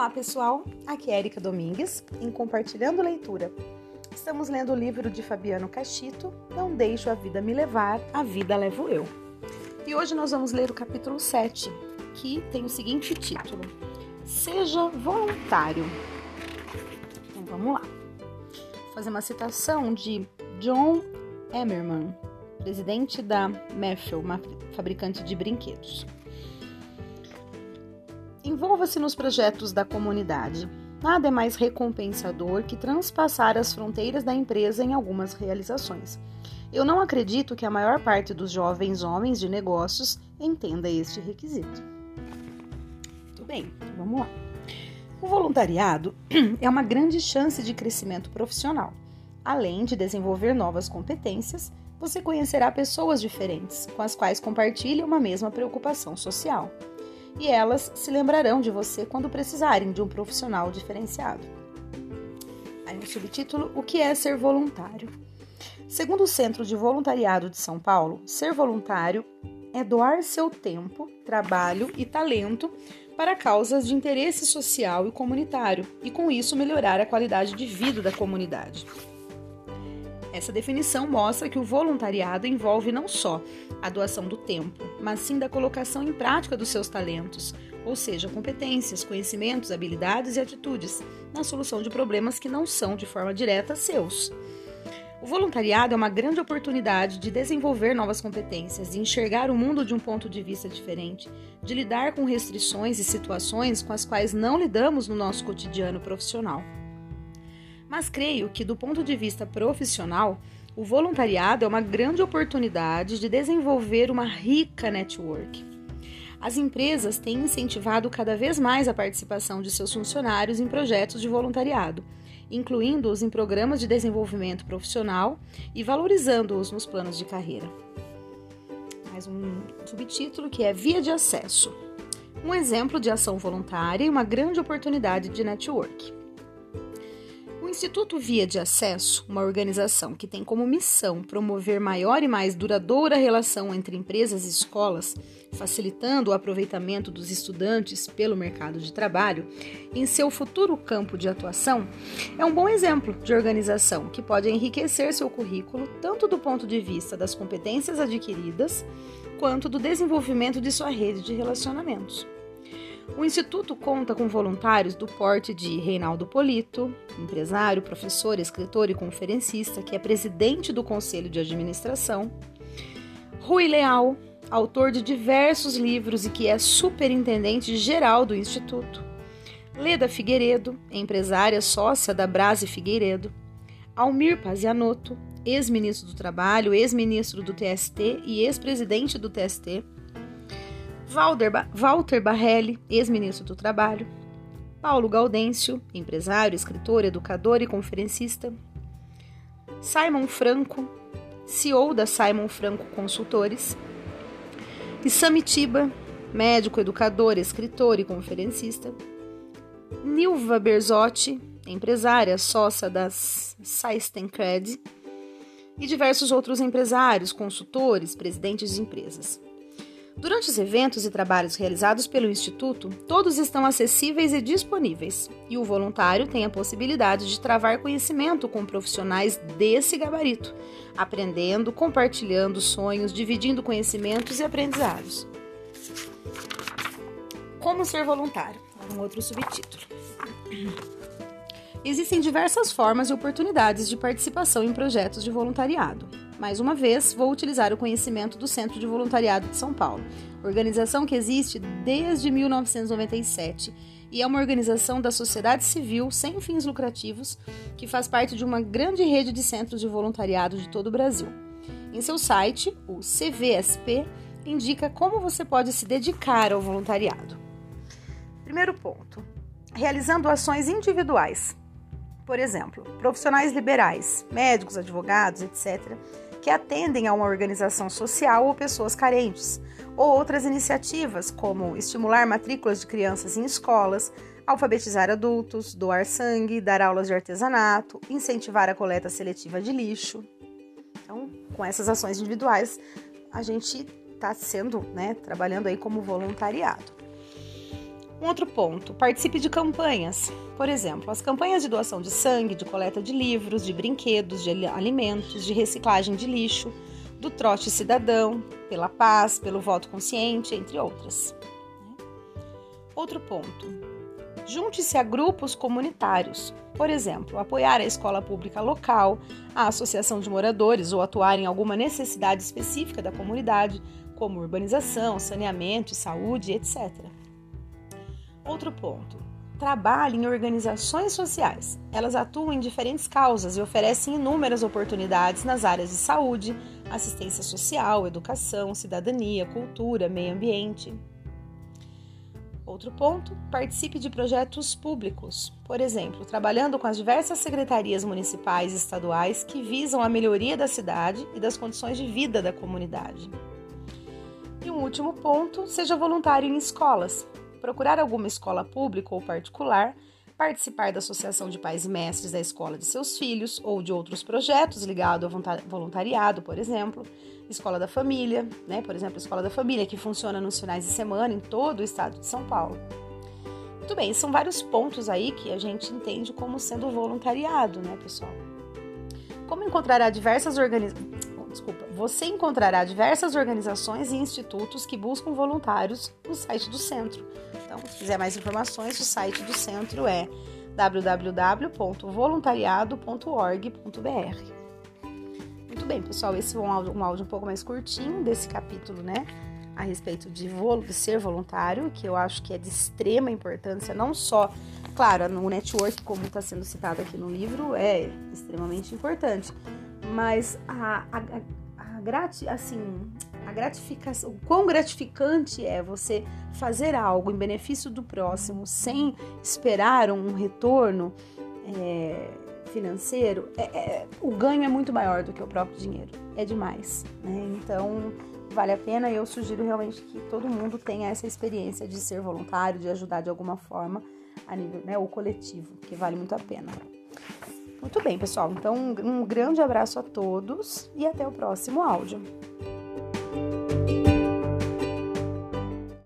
Olá pessoal, aqui é Erika Domingues em Compartilhando Leitura. Estamos lendo o livro de Fabiano Cachito, Não Deixo a Vida Me Levar, A Vida Levo Eu. E hoje nós vamos ler o capítulo 7, que tem o seguinte título: Seja voluntário. Então vamos lá. Vou fazer uma citação de John Emmerman, presidente da Matthew, uma fabricante de brinquedos. Envolva-se nos projetos da comunidade. Nada é mais recompensador que transpassar as fronteiras da empresa em algumas realizações. Eu não acredito que a maior parte dos jovens homens de negócios entenda este requisito. Muito bem, então vamos lá. O voluntariado é uma grande chance de crescimento profissional. Além de desenvolver novas competências, você conhecerá pessoas diferentes, com as quais compartilha uma mesma preocupação social e elas se lembrarão de você quando precisarem de um profissional diferenciado. Aí no subtítulo: O que é ser voluntário? Segundo o Centro de Voluntariado de São Paulo, ser voluntário é doar seu tempo, trabalho e talento para causas de interesse social e comunitário e, com isso, melhorar a qualidade de vida da comunidade. Essa definição mostra que o voluntariado envolve não só a doação do tempo, mas sim da colocação em prática dos seus talentos, ou seja, competências, conhecimentos, habilidades e atitudes, na solução de problemas que não são de forma direta seus. O voluntariado é uma grande oportunidade de desenvolver novas competências, de enxergar o mundo de um ponto de vista diferente, de lidar com restrições e situações com as quais não lidamos no nosso cotidiano profissional. Mas creio que, do ponto de vista profissional, o voluntariado é uma grande oportunidade de desenvolver uma rica network. As empresas têm incentivado cada vez mais a participação de seus funcionários em projetos de voluntariado, incluindo-os em programas de desenvolvimento profissional e valorizando-os nos planos de carreira. Mais um subtítulo que é Via de Acesso. Um exemplo de ação voluntária e uma grande oportunidade de network. Instituto Via de Acesso, uma organização que tem como missão promover maior e mais duradoura relação entre empresas e escolas, facilitando o aproveitamento dos estudantes pelo mercado de trabalho em seu futuro campo de atuação, é um bom exemplo de organização que pode enriquecer seu currículo tanto do ponto de vista das competências adquiridas quanto do desenvolvimento de sua rede de relacionamentos. O Instituto conta com voluntários do porte de Reinaldo Polito, empresário, professor, escritor e conferencista, que é presidente do Conselho de Administração, Rui Leal, autor de diversos livros e que é superintendente geral do Instituto, Leda Figueiredo, empresária sócia da Brase Figueiredo, Almir Pazianotto, ex-ministro do Trabalho, ex-ministro do TST e ex-presidente do TST, Walter Barrelli, ex-ministro do Trabalho, Paulo Gaudêncio, empresário, escritor, educador e conferencista, Simon Franco, CEO da Simon Franco Consultores, e Samitiba, médico, educador, escritor e conferencista, Nilva Berzotti, empresária, sócia das Sistencred, e diversos outros empresários, consultores, presidentes de empresas. Durante os eventos e trabalhos realizados pelo Instituto, todos estão acessíveis e disponíveis, e o voluntário tem a possibilidade de travar conhecimento com profissionais desse gabarito, aprendendo, compartilhando sonhos, dividindo conhecimentos e aprendizados. Como ser voluntário? Um outro subtítulo. Existem diversas formas e oportunidades de participação em projetos de voluntariado. Mais uma vez, vou utilizar o conhecimento do Centro de Voluntariado de São Paulo, organização que existe desde 1997 e é uma organização da sociedade civil sem fins lucrativos que faz parte de uma grande rede de centros de voluntariado de todo o Brasil. Em seu site, o CVSP indica como você pode se dedicar ao voluntariado. Primeiro ponto: realizando ações individuais por exemplo, profissionais liberais, médicos, advogados, etc., que atendem a uma organização social ou pessoas carentes, ou outras iniciativas como estimular matrículas de crianças em escolas, alfabetizar adultos, doar sangue, dar aulas de artesanato, incentivar a coleta seletiva de lixo. Então, com essas ações individuais, a gente está sendo, né, trabalhando aí como voluntariado. Um outro ponto: participe de campanhas. Por exemplo, as campanhas de doação de sangue, de coleta de livros, de brinquedos, de alimentos, de reciclagem de lixo, do trote cidadão, pela paz, pelo voto consciente, entre outras. Outro ponto: junte-se a grupos comunitários. Por exemplo, apoiar a escola pública local, a associação de moradores ou atuar em alguma necessidade específica da comunidade, como urbanização, saneamento, saúde, etc. Outro ponto: trabalhe em organizações sociais. Elas atuam em diferentes causas e oferecem inúmeras oportunidades nas áreas de saúde, assistência social, educação, cidadania, cultura, meio ambiente. Outro ponto: participe de projetos públicos, por exemplo, trabalhando com as diversas secretarias municipais e estaduais que visam a melhoria da cidade e das condições de vida da comunidade. E um último ponto: seja voluntário em escolas procurar alguma escola pública ou particular, participar da associação de pais e mestres da escola de seus filhos ou de outros projetos ligados ao voluntariado, por exemplo, escola da família, né? Por exemplo, escola da família que funciona nos finais de semana em todo o estado de São Paulo. Muito bem, são vários pontos aí que a gente entende como sendo voluntariado, né, pessoal? Como encontrará diversas organizações desculpa, você encontrará diversas organizações e institutos que buscam voluntários no site do centro. Então, se quiser mais informações, o site do centro é www.voluntariado.org.br. Muito bem, pessoal, esse é um áudio, um áudio um pouco mais curtinho desse capítulo, né? A respeito de, de ser voluntário, que eu acho que é de extrema importância, não só, claro, no network, como está sendo citado aqui no livro, é extremamente importante, mas a, a, a, grati, assim, a gratificação, o quão gratificante é você fazer algo em benefício do próximo sem esperar um retorno é, financeiro, é, é, o ganho é muito maior do que o próprio dinheiro. É demais, né? Então vale a pena e eu sugiro realmente que todo mundo tenha essa experiência de ser voluntário, de ajudar de alguma forma a nível, né, o coletivo, que vale muito a pena. Muito bem, pessoal. Então, um grande abraço a todos e até o próximo áudio.